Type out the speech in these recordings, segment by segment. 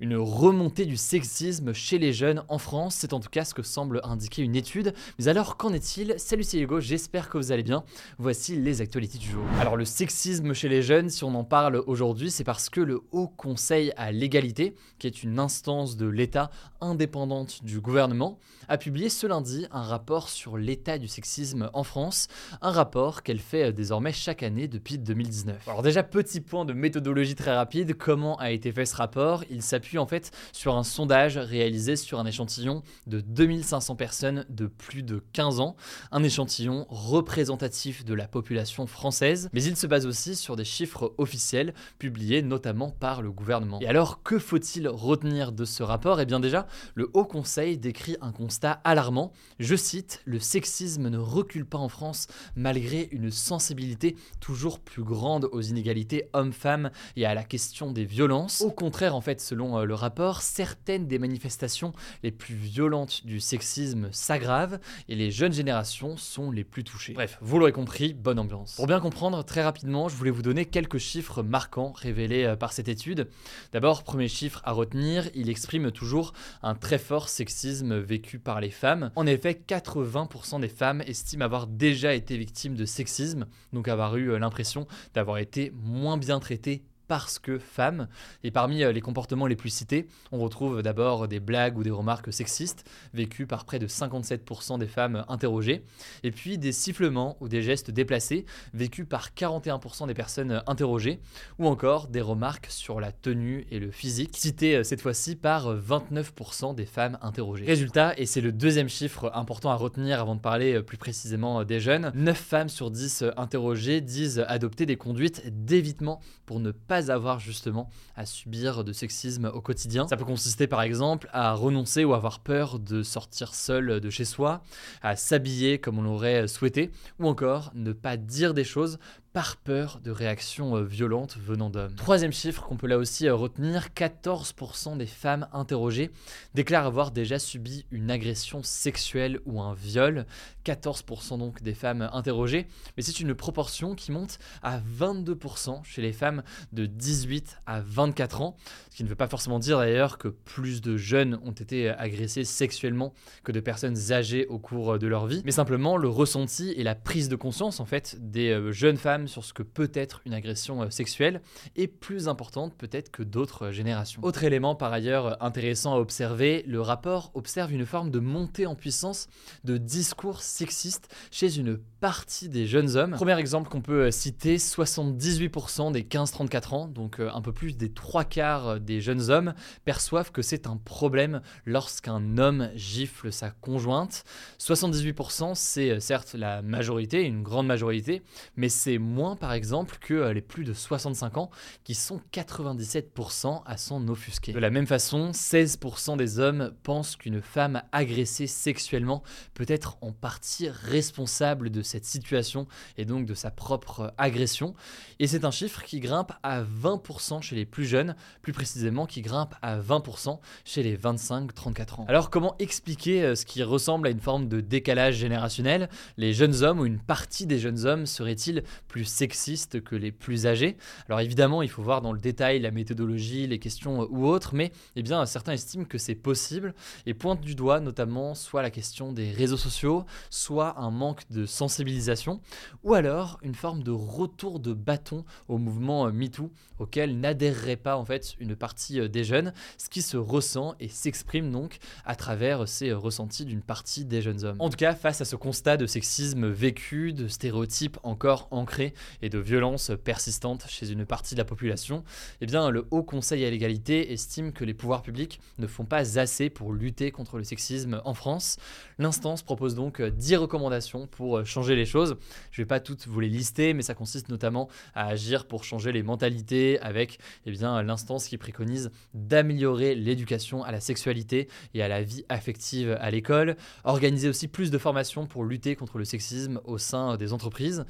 Une remontée du sexisme chez les jeunes en France, c'est en tout cas ce que semble indiquer une étude. Mais alors qu'en est-il? Salut c'est Hugo, j'espère que vous allez bien. Voici les actualités du jour. Alors le sexisme chez les jeunes, si on en parle aujourd'hui, c'est parce que le Haut Conseil à l'égalité, qui est une instance de l'État indépendante du gouvernement, a publié ce lundi un rapport sur l'état du sexisme en France, un rapport qu'elle fait désormais chaque année depuis 2019. Alors déjà petit point de méthodologie très rapide, comment a été fait ce rapport? Il en fait sur un sondage réalisé sur un échantillon de 2500 personnes de plus de 15 ans, un échantillon représentatif de la population française, mais il se base aussi sur des chiffres officiels publiés notamment par le gouvernement. Et alors que faut-il retenir de ce rapport? Eh bien déjà, le Haut Conseil décrit un constat alarmant. Je cite, le sexisme ne recule pas en France malgré une sensibilité toujours plus grande aux inégalités hommes-femmes et à la question des violences. Au contraire, en fait, selon euh, le rapport, certaines des manifestations les plus violentes du sexisme s'aggravent et les jeunes générations sont les plus touchées. Bref, vous l'aurez compris, bonne ambiance. Pour bien comprendre, très rapidement, je voulais vous donner quelques chiffres marquants révélés euh, par cette étude. D'abord, premier chiffre à retenir, il exprime toujours un très fort sexisme vécu par les femmes. En effet, 80% des femmes estiment avoir déjà été victimes de sexisme, donc avoir eu euh, l'impression d'avoir été moins bien traitées parce que femme. Et parmi euh, les comportements les plus cités, on retrouve d'abord des blagues ou des remarques sexistes, vécues par près de 57% des femmes interrogées, et puis des sifflements ou des gestes déplacés, vécus par 41% des personnes interrogées, ou encore des remarques sur la tenue et le physique, citées euh, cette fois-ci par 29% des femmes interrogées. Résultat, et c'est le deuxième chiffre important à retenir avant de parler euh, plus précisément des jeunes, 9 femmes sur 10 interrogées disent adopter des conduites d'évitement pour ne pas avoir justement à subir de sexisme au quotidien. Ça peut consister par exemple à renoncer ou avoir peur de sortir seul de chez soi, à s'habiller comme on l'aurait souhaité, ou encore ne pas dire des choses par peur de réactions euh, violentes venant d'hommes. Troisième chiffre qu'on peut là aussi euh, retenir, 14% des femmes interrogées déclarent avoir déjà subi une agression sexuelle ou un viol. 14% donc des femmes interrogées, mais c'est une proportion qui monte à 22% chez les femmes de 18 à 24 ans, ce qui ne veut pas forcément dire d'ailleurs que plus de jeunes ont été agressés sexuellement que de personnes âgées au cours de leur vie, mais simplement le ressenti et la prise de conscience en fait des euh, jeunes femmes sur ce que peut être une agression euh, sexuelle est plus importante peut-être que d'autres euh, générations. Autre élément par ailleurs euh, intéressant à observer, le rapport observe une forme de montée en puissance de discours sexistes chez une partie des jeunes hommes. Premier exemple qu'on peut citer, 78% des 15-34 ans, donc un peu plus des trois quarts des jeunes hommes, perçoivent que c'est un problème lorsqu'un homme gifle sa conjointe. 78% c'est certes la majorité, une grande majorité, mais c'est moins par exemple que euh, les plus de 65 ans qui sont 97% à s'en offusquer. De la même façon, 16% des hommes pensent qu'une femme agressée sexuellement peut être en partie responsable de cette situation et donc de sa propre agression. Et c'est un chiffre qui grimpe à 20% chez les plus jeunes, plus précisément qui grimpe à 20% chez les 25-34 ans. Alors comment expliquer euh, ce qui ressemble à une forme de décalage générationnel? Les jeunes hommes ou une partie des jeunes hommes seraient-ils plus sexistes que les plus âgés. Alors évidemment, il faut voir dans le détail la méthodologie, les questions euh, ou autres, mais eh bien, certains estiment que c'est possible et pointent du doigt notamment soit la question des réseaux sociaux, soit un manque de sensibilisation, ou alors une forme de retour de bâton au mouvement euh, MeToo auquel n'adhérerait pas en fait une partie euh, des jeunes, ce qui se ressent et s'exprime donc à travers ces ressentis d'une partie des jeunes hommes. En tout cas, face à ce constat de sexisme vécu, de stéréotypes encore ancrés et de violences persistantes chez une partie de la population, eh le Haut Conseil à l'égalité estime que les pouvoirs publics ne font pas assez pour lutter contre le sexisme en France. L'instance propose donc 10 recommandations pour changer les choses. Je ne vais pas toutes vous les lister, mais ça consiste notamment à agir pour changer les mentalités avec eh l'instance qui préconise d'améliorer l'éducation à la sexualité et à la vie affective à l'école, organiser aussi plus de formations pour lutter contre le sexisme au sein des entreprises.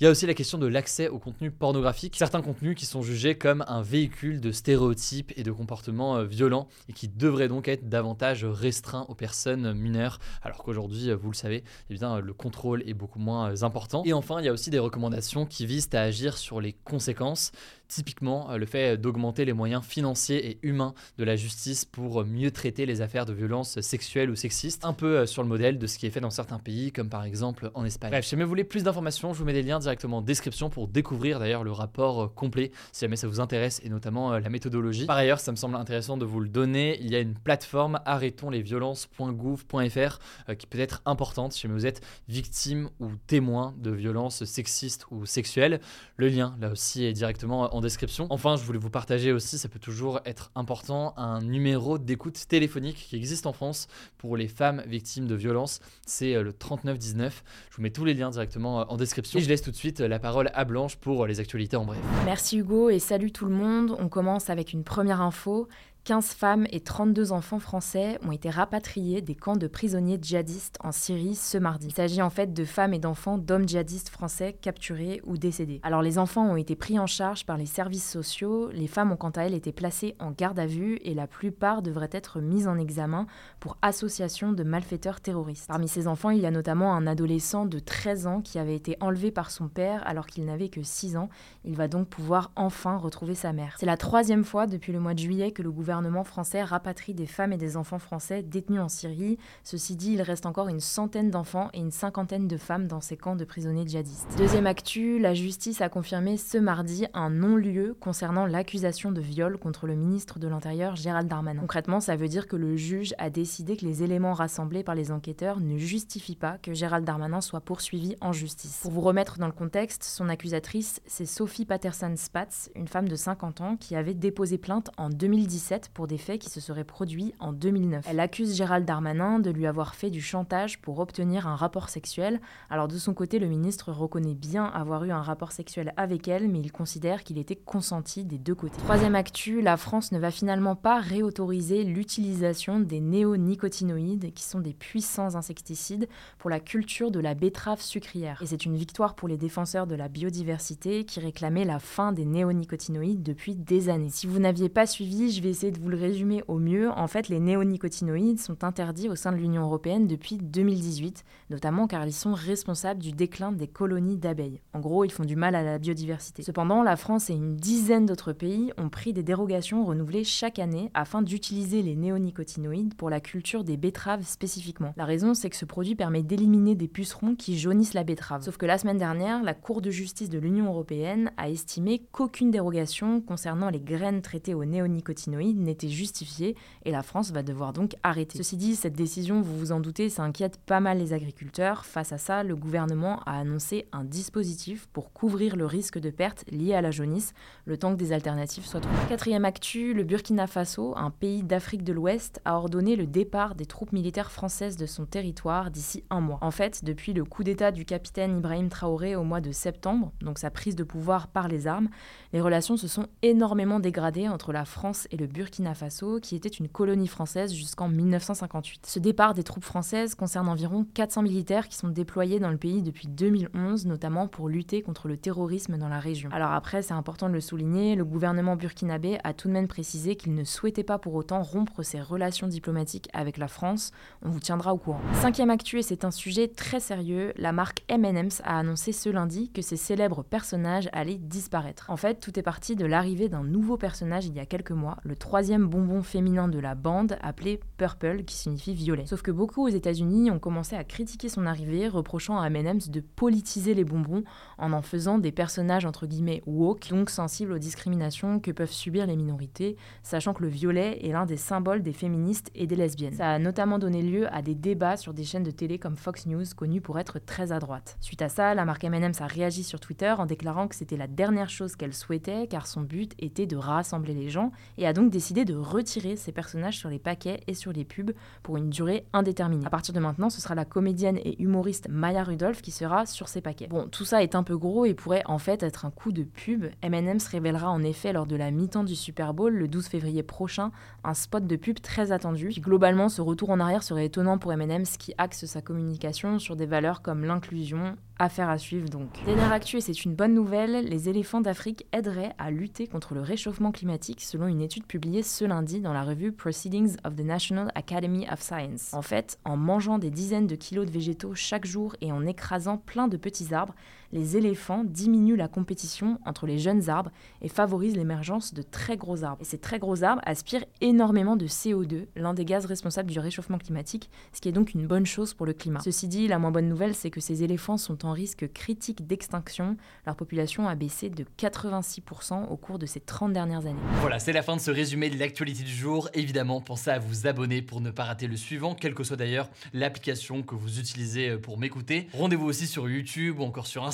Il y a aussi la question de l'accès au contenu pornographique, certains contenus qui sont jugés comme un véhicule de stéréotypes et de comportements euh, violents et qui devraient donc être davantage restreints aux personnes mineures, alors qu'aujourd'hui, euh, vous le savez, eh bien, le contrôle est beaucoup moins euh, important. Et enfin, il y a aussi des recommandations qui visent à agir sur les conséquences. Typiquement, le fait d'augmenter les moyens financiers et humains de la justice pour mieux traiter les affaires de violences sexuelles ou sexistes, un peu sur le modèle de ce qui est fait dans certains pays, comme par exemple en Espagne. Bref, si vous voulez plus d'informations, je vous mets des liens directement en description pour découvrir d'ailleurs le rapport euh, complet si jamais ça vous intéresse et notamment euh, la méthodologie. Par ailleurs, ça me semble intéressant de vous le donner. Il y a une plateforme arrêtonslesviolences.gouv.fr euh, qui peut être importante si vous êtes victime ou témoin de violences sexistes ou sexuelles. Le lien là aussi est directement en description. Enfin, je voulais vous partager aussi, ça peut toujours être important, un numéro d'écoute téléphonique qui existe en France pour les femmes victimes de violences. C'est le 3919. Je vous mets tous les liens directement en description. Et je laisse tout de suite la parole à Blanche pour les actualités en bref. Merci Hugo et salut tout le monde. On commence avec une première info. 15 femmes et 32 enfants français ont été rapatriés des camps de prisonniers djihadistes en Syrie ce mardi. Il s'agit en fait de femmes et d'enfants d'hommes djihadistes français capturés ou décédés. Alors les enfants ont été pris en charge par les services sociaux, les femmes ont quant à elles été placées en garde à vue et la plupart devraient être mises en examen pour association de malfaiteurs terroristes. Parmi ces enfants, il y a notamment un adolescent de 13 ans qui avait été enlevé par son père alors qu'il n'avait que 6 ans. Il va donc pouvoir enfin retrouver sa mère. C'est la troisième fois depuis le mois de juillet que le gouvernement gouvernement français rapatrie des femmes et des enfants français détenus en Syrie. Ceci dit, il reste encore une centaine d'enfants et une cinquantaine de femmes dans ces camps de prisonniers djihadistes. Deuxième actu, la justice a confirmé ce mardi un non-lieu concernant l'accusation de viol contre le ministre de l'Intérieur Gérald Darmanin. Concrètement, ça veut dire que le juge a décidé que les éléments rassemblés par les enquêteurs ne justifient pas que Gérald Darmanin soit poursuivi en justice. Pour vous remettre dans le contexte, son accusatrice, c'est Sophie Patterson-Spatz, une femme de 50 ans qui avait déposé plainte en 2017 pour des faits qui se seraient produits en 2009. Elle accuse Gérald Darmanin de lui avoir fait du chantage pour obtenir un rapport sexuel. Alors de son côté, le ministre reconnaît bien avoir eu un rapport sexuel avec elle, mais il considère qu'il était consenti des deux côtés. Troisième actu, la France ne va finalement pas réautoriser l'utilisation des néonicotinoïdes, qui sont des puissants insecticides, pour la culture de la betterave sucrière. Et c'est une victoire pour les défenseurs de la biodiversité qui réclamaient la fin des néonicotinoïdes depuis des années. Si vous n'aviez pas suivi, je vais essayer de vous le résumer au mieux, en fait, les néonicotinoïdes sont interdits au sein de l'Union européenne depuis 2018, notamment car ils sont responsables du déclin des colonies d'abeilles. En gros, ils font du mal à la biodiversité. Cependant, la France et une dizaine d'autres pays ont pris des dérogations renouvelées chaque année afin d'utiliser les néonicotinoïdes pour la culture des betteraves spécifiquement. La raison, c'est que ce produit permet d'éliminer des pucerons qui jaunissent la betterave. Sauf que la semaine dernière, la Cour de justice de l'Union européenne a estimé qu'aucune dérogation concernant les graines traitées aux néonicotinoïdes n'était justifiée et la France va devoir donc arrêter. Ceci dit, cette décision, vous vous en doutez, ça inquiète pas mal les agriculteurs. Face à ça, le gouvernement a annoncé un dispositif pour couvrir le risque de perte lié à la jaunisse, le temps que des alternatives soient trouvées. Quatrième actu, le Burkina Faso, un pays d'Afrique de l'Ouest, a ordonné le départ des troupes militaires françaises de son territoire d'ici un mois. En fait, depuis le coup d'État du capitaine Ibrahim Traoré au mois de septembre, donc sa prise de pouvoir par les armes, les relations se sont énormément dégradées entre la France et le Burkina Faso, qui était une colonie française jusqu'en 1958. Ce départ des troupes françaises concerne environ 400 militaires qui sont déployés dans le pays depuis 2011, notamment pour lutter contre le terrorisme dans la région. Alors après, c'est important de le souligner, le gouvernement burkinabé a tout de même précisé qu'il ne souhaitait pas pour autant rompre ses relations diplomatiques avec la France. On vous tiendra au courant. Cinquième actu, et c'est un sujet très sérieux, la marque M&M's a annoncé ce lundi que ses célèbres personnages allaient disparaître. En fait, tout est parti de l'arrivée d'un nouveau personnage il y a quelques mois, le 3 troisième bonbon féminin de la bande appelé Purple, qui signifie violet. Sauf que beaucoup aux États-Unis ont commencé à critiquer son arrivée, reprochant à M&M's de politiser les bonbons en en faisant des personnages entre guillemets woke, donc sensibles aux discriminations que peuvent subir les minorités, sachant que le violet est l'un des symboles des féministes et des lesbiennes. Ça a notamment donné lieu à des débats sur des chaînes de télé comme Fox News, connues pour être très à droite. Suite à ça, la marque M&M's a réagi sur Twitter en déclarant que c'était la dernière chose qu'elle souhaitait, car son but était de rassembler les gens, et a donc décidé de retirer ses personnages sur les paquets et sur les pubs pour une durée indéterminée. À partir de maintenant, ce sera la comédienne et humoriste Maya Rudolph qui sera sur ces paquets. Bon, tout ça est un peu gros et pourrait en fait être un coup de pub. M&M's révélera en effet lors de la mi-temps du Super Bowl le 12 février prochain un spot de pub très attendu. Puis globalement, ce retour en arrière serait étonnant pour M&M's qui axe sa communication sur des valeurs comme l'inclusion, Affaire à suivre donc. Dernière actu, c'est une bonne nouvelle, les éléphants d'Afrique aideraient à lutter contre le réchauffement climatique selon une étude publiée ce lundi dans la revue Proceedings of the National Academy of Science. En fait, en mangeant des dizaines de kilos de végétaux chaque jour et en écrasant plein de petits arbres, les éléphants diminuent la compétition entre les jeunes arbres et favorisent l'émergence de très gros arbres. Et ces très gros arbres aspirent énormément de CO2, l'un des gaz responsables du réchauffement climatique, ce qui est donc une bonne chose pour le climat. Ceci dit, la moins bonne nouvelle, c'est que ces éléphants sont en risque critique d'extinction. Leur population a baissé de 86% au cours de ces 30 dernières années. Voilà, c'est la fin de ce résumé de l'actualité du jour. Évidemment, pensez à vous abonner pour ne pas rater le suivant, quelle que soit d'ailleurs l'application que vous utilisez pour m'écouter. Rendez-vous aussi sur YouTube ou encore sur